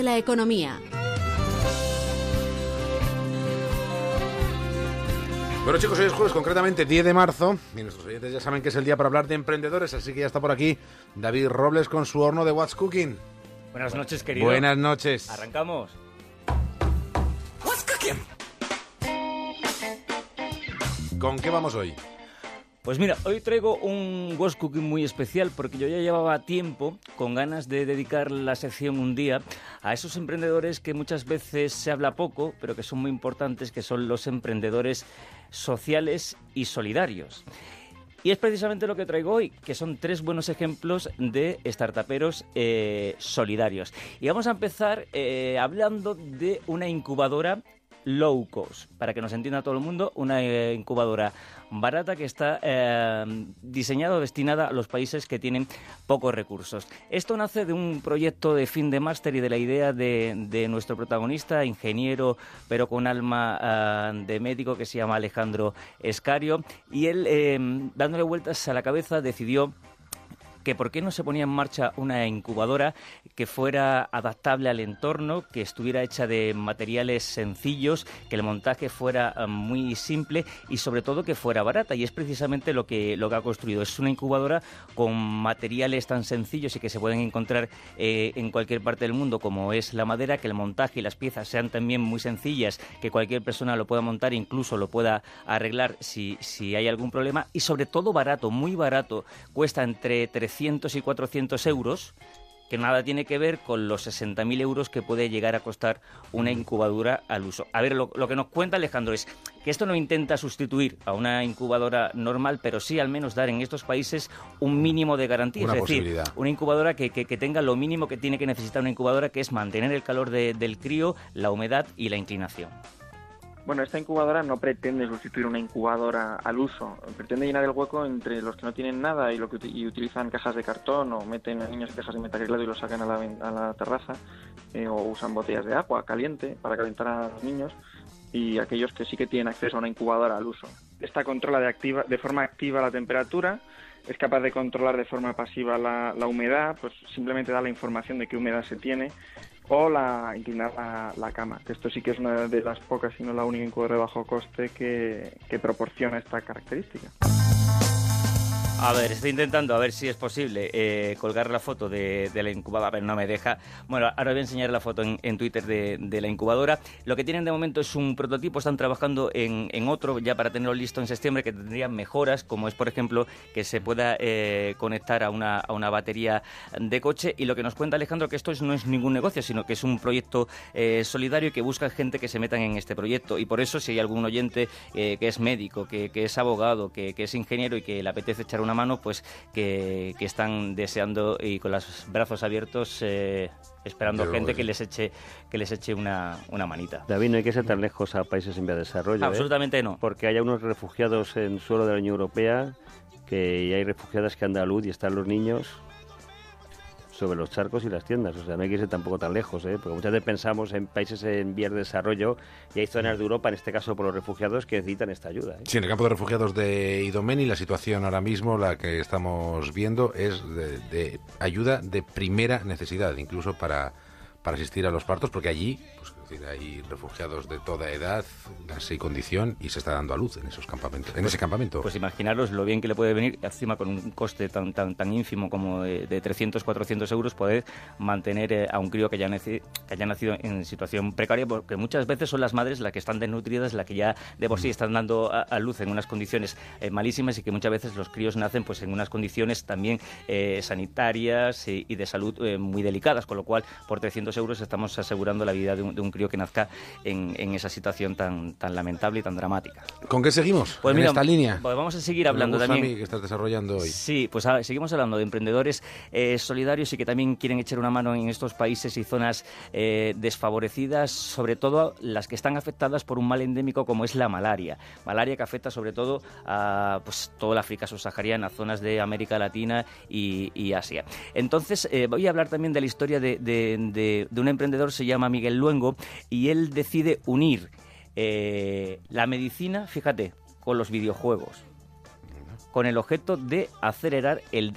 de la economía. Bueno chicos, hoy es jueves, concretamente 10 de marzo, y nuestros oyentes ya saben que es el día para hablar de emprendedores, así que ya está por aquí David Robles con su horno de What's Cooking. Buenas noches, querido. Buenas noches. Arrancamos. What's Cooking? ¿Con qué vamos hoy? Pues mira, hoy traigo un What's Cooking muy especial porque yo ya llevaba tiempo con ganas de dedicar la sección un día a esos emprendedores que muchas veces se habla poco, pero que son muy importantes, que son los emprendedores sociales y solidarios. Y es precisamente lo que traigo hoy, que son tres buenos ejemplos de startuperos eh, solidarios. Y vamos a empezar eh, hablando de una incubadora low cost, para que nos entienda todo el mundo, una eh, incubadora barata que está eh, diseñada o destinada a los países que tienen pocos recursos. Esto nace de un proyecto de fin de máster y de la idea de, nuestro protagonista, ingeniero, pero con alma eh, de médico, que se llama Alejandro Escario, y él, dándole vueltas a la cabeza, decidió que por qué no se ponía en marcha una incubadora que fuera adaptable al entorno, que estuviera hecha de materiales sencillos, que el montaje fuera eh, muy simple y sobre todo que fuera barata. Y es precisamente lo que, lo que ha construido. Es una incubadora con materiales tan sencillos y que se pueden encontrar eh, en cualquier parte del mundo como es la madera, que el montaje y las piezas sean también muy sencillas, que cualquier persona lo pueda montar, incluso lo pueda arreglar si, si hay algún problema y sobre todo barato, muy barato. Cuesta entre 300 300 y 400 euros, que nada tiene que ver con los 60.000 euros que puede llegar a costar una incubadora al uso. A ver, lo, que nos cuenta Alejandro es que esto no intenta sustituir a una incubadora normal, pero sí al menos dar en estos países un mínimo de garantía. es decir, una incubadora que, tenga lo mínimo que tiene que necesitar una incubadora, que es mantener el calor del crío, la humedad y la inclinación. Bueno, esta incubadora no pretende sustituir una incubadora al uso, pretende llenar el hueco entre los que no tienen nada y, lo que, utilizan cajas de cartón o meten a niños cajas de metacrilato y los sacan a la, a la terraza, eh, o usan botellas de agua caliente para calentar a los niños, y aquellos que sí que tienen acceso a una incubadora al uso. Esta controla de, activa, de forma activa la temperatura, es capaz de controlar de forma pasiva la, la humedad, pues simplemente da la información de qué humedad se tiene o la inclinar la, cama, que esto sí que es una de las pocas, y no la única incubadora de bajo coste que proporciona esta característica. A ver, estoy intentando a ver si es posible eh, colgar la foto de, la incubadora, pero no me deja. Bueno, ahora voy a enseñar la foto en, Twitter de, la incubadora. Lo que tienen de momento es un prototipo, están trabajando en, otro ya para tenerlo listo en septiembre, que tendría mejoras, como es, por ejemplo, que se pueda eh, conectar a una, a una batería de coche. Y lo que nos cuenta Alejandro, que esto no es ningún negocio, sino que es un proyecto eh, solidario que busca gente que se metan en este proyecto. Y por eso, si hay algún oyente que es médico, que, es abogado, que, que, es ingeniero y que le apetece echar una mano, pues que, están deseando y con los brazos abiertos eh, esperando gente que les eche que les eche una, una, manita. David, no hay que ser tan lejos a países en vía de desarrollo. ¿eh? Absolutamente no. Porque hay unos refugiados en suelo de la Unión Europea que hay refugiadas que andan a luz y están los niños sobre los charcos y las tiendas. O sea, no hay que irse tampoco tan lejos, ¿eh? porque muchas veces pensamos en países en vías de desarrollo y hay zonas de Europa, en este caso por los refugiados, que necesitan esta ayuda. ¿eh? Sí, en el campo de refugiados de Idomeni la situación ahora mismo, la que estamos viendo, es de, ayuda de primera necesidad, incluso para, para asistir a los partos, porque allí pues, hay refugiados de toda edad, clase y condición, y se está dando a luz en esos campamentos, en ese campamento. Pues imaginaros lo bien que le puede venir, encima con un coste tan tan tan ínfimo como de, 300, 400 euros, poder mantener eh, a un crío que haya, que haya nacido en situación precaria, porque muchas veces son las madres las que están desnutridas, las que ya de por sí mm. están dando a, luz en unas condiciones eh, malísimas y que muchas veces los críos nacen pues en unas condiciones también eh, sanitarias y, de salud muy delicadas, con lo cual por 300 euros estamos asegurando la vida de un, de un crío que nazca en, esa situación tan, tan lamentable y tan dramática. ¿Con qué seguimos pues en esta línea? Pues vamos a seguir hablando también. A que estás desarrollando hoy. Sí, pues seguimos hablando de emprendedores eh, solidarios y que también quieren echar una mano en estos países y zonas eh, desfavorecidas, sobre todo las que están afectadas por un mal endémico como es la malaria. Malaria que afecta sobre todo a pues, toda la África subsahariana, zonas de América Latina y, Asia. Entonces, eh, voy a hablar también de la historia de, de, de un emprendedor, se llama Miguel Luengo, y él decide unir eh, la medicina, fíjate, con los videojuegos, con el objeto de acelerar el,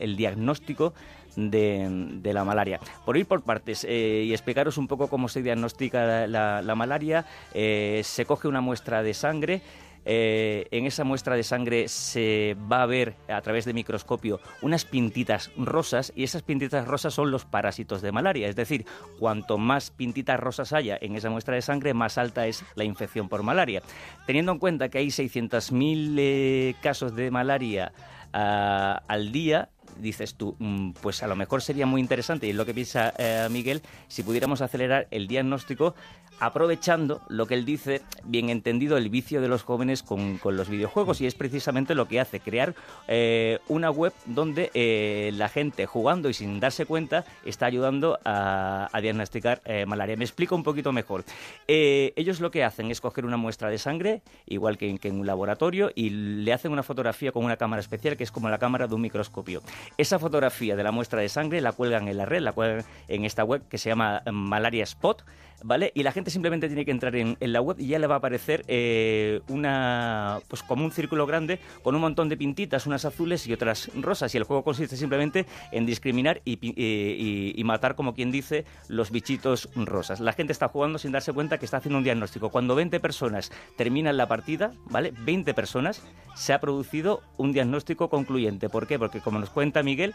el, diagnóstico de, la malaria. Por ir por partes eh, y explicaros un poco cómo se diagnostica la, malaria, eh, se coge una muestra de sangre, eh, en esa muestra de sangre se va a ver a través de microscopio unas pintitas rosas y esas pintitas rosas son los parásitos de malaria. Es decir, cuanto más pintitas rosas haya en esa muestra de sangre, más alta es la infección por malaria. Teniendo en cuenta que hay 600.000 casos de malaria ah, al día, dices tú, mm, pues a lo mejor sería muy interesante, y es lo que piensa eh, Miguel, si pudiéramos acelerar el diagnóstico aprovechando lo que él dice, bien entendido, el vicio de los jóvenes con, los videojuegos, y es precisamente lo que hace, crear eh, una web donde eh, la gente jugando y sin darse cuenta está ayudando a, diagnosticar malaria. Me explico un poquito mejor. ellos lo que hacen es coger una muestra de sangre, igual que en un laboratorio, y le hacen una fotografía con una cámara especial que es como la cámara de un microscopio. Esa fotografía de la muestra de sangre la cuelgan en la red, la cuelgan en esta web que se llama Malaria Spot, ¿vale? Y la gente simplemente tiene que entrar en, la web y ya le va a aparecer eh, una, pues como un círculo grande con un montón de pintitas, unas azules y otras rosas. Y el juego consiste simplemente en discriminar y, y, matar, como quien dice, los bichitos rosas. La gente está jugando sin darse cuenta que está haciendo un diagnóstico. Cuando 20 personas terminan la partida, ¿vale? 20 personas, se ha producido un diagnóstico concluyente. ¿Por qué? Porque como nos cuenta Miguel,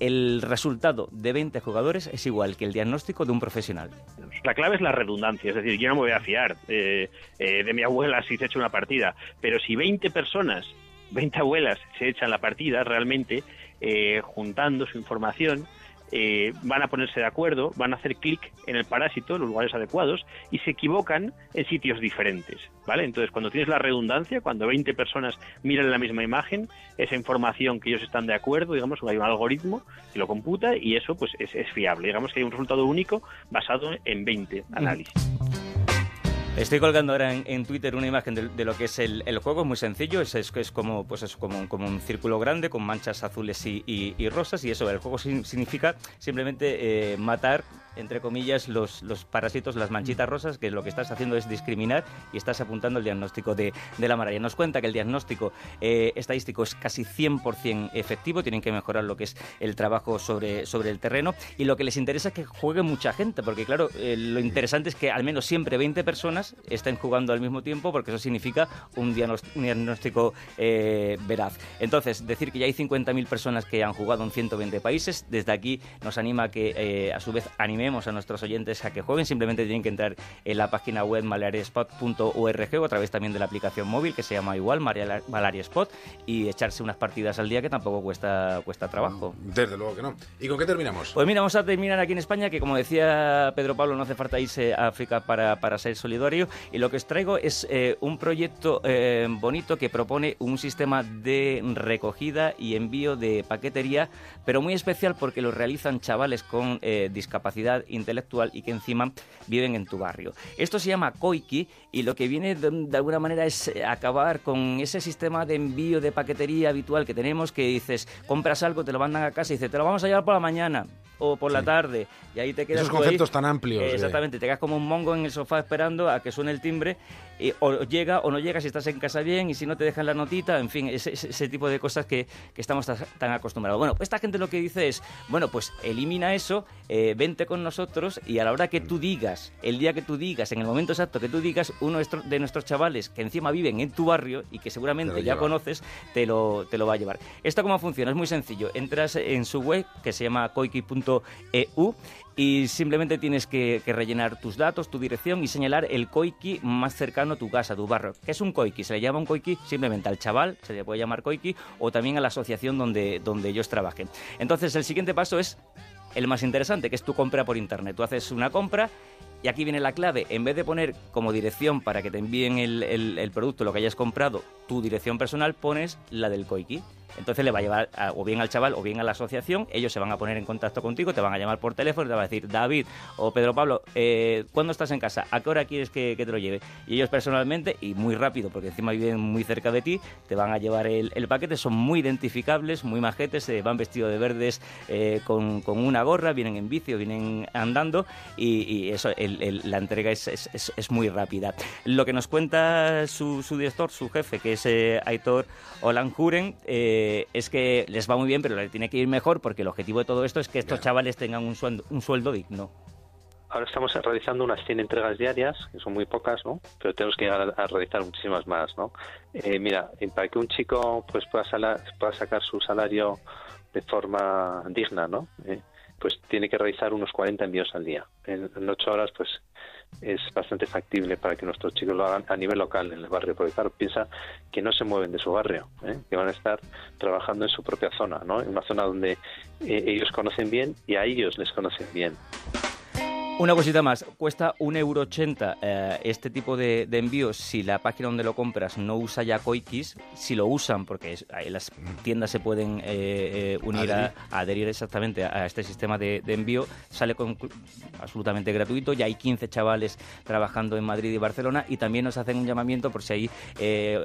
el resultado de 20 jugadores es igual que el diagnóstico de un profesional. La clave es la redundancia, es decir, yo no me voy a fiar eh, eh, de mi abuela si se echa una partida, pero si 20 personas, 20 abuelas se echan la partida realmente, eh, juntando su información, eh, van a ponerse de acuerdo, van a hacer clic en el parásito, en los lugares adecuados, y se equivocan en sitios diferentes, ¿vale? Entonces, cuando tienes la redundancia, cuando 20 personas miran la misma imagen, esa información que ellos están de acuerdo, digamos, hay un algoritmo que lo computa y eso, pues, es, es fiable. Digamos que hay un resultado único basado en 20 análisis. Estoy colgando ahora en, Twitter una imagen de, lo que es el, juego, es muy sencillo, es, es, como, pues es como, un círculo grande con manchas azules y, rosas y eso, el juego significa simplemente eh, matar entre comillas, los, los parásitos, las manchitas rosas, que lo que estás haciendo es discriminar y estás apuntando el diagnóstico de, de la malaria. Nos cuenta que el diagnóstico eh, estadístico es casi 100% efectivo, tienen que mejorar lo que es el trabajo sobre, sobre el terreno y lo que les interesa es que juegue mucha gente, porque claro, eh, lo interesante es que al menos siempre 20 personas estén jugando al mismo tiempo, porque eso significa un diagnóstico eh, veraz. Entonces, decir que ya hay 50.000 personas que han jugado en 120 países, desde aquí nos anima a que a su vez animemos a nuestros oyentes a que jueguen, simplemente tienen que entrar en la página web malariaspot.org o a través también de la aplicación móvil que se llama igual Malaria Spot y echarse unas partidas al día que tampoco cuesta, cuesta trabajo. Desde luego que no. ¿Y con qué terminamos? Pues mira, vamos a terminar aquí en España, que como decía Pedro Pablo, no hace falta irse a África para, para ser solidario. Y lo que os traigo es eh, un proyecto eh, bonito que propone un sistema de recogida y envío de paquetería, pero muy especial porque lo realizan chavales con eh, discapacidad intelectual y que encima viven en tu barrio. Esto se llama Koiki y lo que viene de, alguna manera es eh, acabar con ese sistema de envío de paquetería habitual que tenemos que dices, compras algo, te lo mandan a casa y dices, te lo vamos a llevar por la mañana o por la tarde y ahí te quedas esos conceptos tan amplios exactamente te quedas como un mongo en el sofá esperando a que suene el timbre y, o llega o no llega si estás en casa bien y si no te dejan la notita en fin ese, ese tipo de cosas que, que estamos tan acostumbrados. Bueno esta gente lo que dice es bueno pues elimina eso eh, vente con nosotros y a la hora que tú digas el día que tú digas en el momento exacto que tú digas uno de nuestros chavales que encima viven en tu barrio y que seguramente ya conoces te lo, te lo va a llevar esto cómo funciona es muy sencillo entras en su web que se llama koiki.com .eu y simplemente tienes que, rellenar tus datos, tu dirección y señalar el koiki más cercano a tu casa, a tu barrio. ¿Qué es un koiki? Se le llama un koiki simplemente al chaval, se le puede llamar koiki, o también a la asociación donde, donde ellos trabajen. Entonces, el siguiente paso es el más interesante, que es tu compra por internet. Tú haces una compra y aquí viene la clave, en vez de poner como dirección para que te envíen el, el producto, lo que hayas comprado, tu dirección personal, pones la del koiki. Entonces le va a llevar o bien al chaval o bien a la asociación, ellos se van a poner en contacto contigo, te van a llamar por teléfono te van a decir, David o Pedro Pablo, eh, ¿cuándo estás en casa? ¿A qué hora quieres que, te lo lleve? Y ellos personalmente, y muy rápido, porque encima viven muy cerca de ti, te van a llevar el, paquete, son muy identificables, muy majetes, van vestidos de verdes eh, con, una gorra, vienen en bici o vienen andando y, eso, la entrega es, muy rápida. Lo que nos cuenta su, director, su jefe, que es eh, Aitor Olanjuren, eh, eh, es que les va muy bien, pero le tiene que ir mejor porque el objetivo de todo esto es que estos chavales tengan un sueldo, un sueldo digno. Ahora estamos realizando unas 100 entregas diarias, que son muy pocas, ¿no? Pero tenemos que llegar a, realizar muchísimas más, ¿no? Eh, mira, para que un chico pues pueda, pueda sacar su salario de forma digna, ¿no? Eh, pues tiene que realizar unos 40 envíos al día. En, en 8 horas, pues es bastante factible para que nuestros chicos lo hagan a nivel local en el barrio, porque claro, piensa que no se mueven de su barrio, ¿eh? que van a estar trabajando en su propia zona, ¿no? en una zona donde eh, ellos conocen bien y a ellos les conocen bien. Una cosita más, cuesta 1,80€ eh, este tipo de, envíos si la página donde lo compras no usa ya Koikis, si lo usan, porque las tiendas se pueden eh, eh, unir a, adherir. exactamente a, este sistema de, envío, sale con, absolutamente gratuito, ya hay 15 chavales trabajando en Madrid y Barcelona y también nos hacen un llamamiento por si hay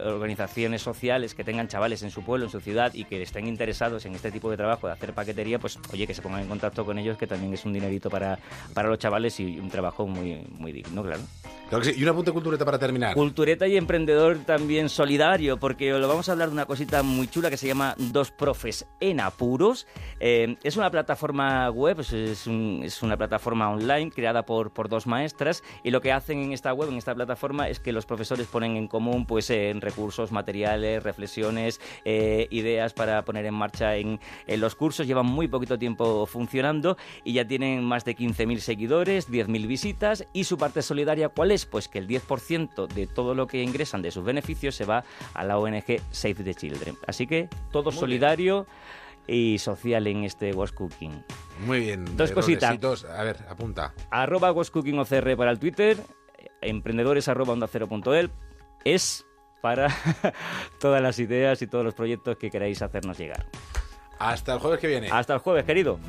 organizaciones sociales que tengan chavales en su pueblo, en su ciudad y que estén interesados en este tipo de trabajo, de hacer paquetería, pues oye, que se pongan en contacto con ellos, que también es un dinerito para, para los chavales y un trabajo muy, muy digno, claro. Y un apunte cultureta para terminar. Cultureta y emprendedor también solidario, porque lo vamos a hablar de una cosita muy chula que se llama Dos Profes en Apuros. Eh, es una plataforma web, es, una plataforma online creada por, por dos maestras y lo que hacen en esta web, en esta plataforma, es que los profesores ponen en común pues en recursos, materiales, reflexiones, eh, ideas para poner en marcha en, en los cursos. Llevan muy poquito tiempo funcionando y ya tienen más de 15.000 seguidores, 10.000 visitas y su parte solidaria, ¿cuál es? Pues que el 10% de todo lo que ingresan de sus beneficios se va a la ONG Save the Children. Así que todo solidario y social en este Was Cooking. Muy bien. Dos cositas. A ver, apunta. Arroba Was Cooking OCR para el Twitter, emprendedores arroba onda cero punto el, es para todas las ideas y todos los proyectos que queráis hacernos llegar. Hasta el jueves que viene. Hasta el jueves, querido.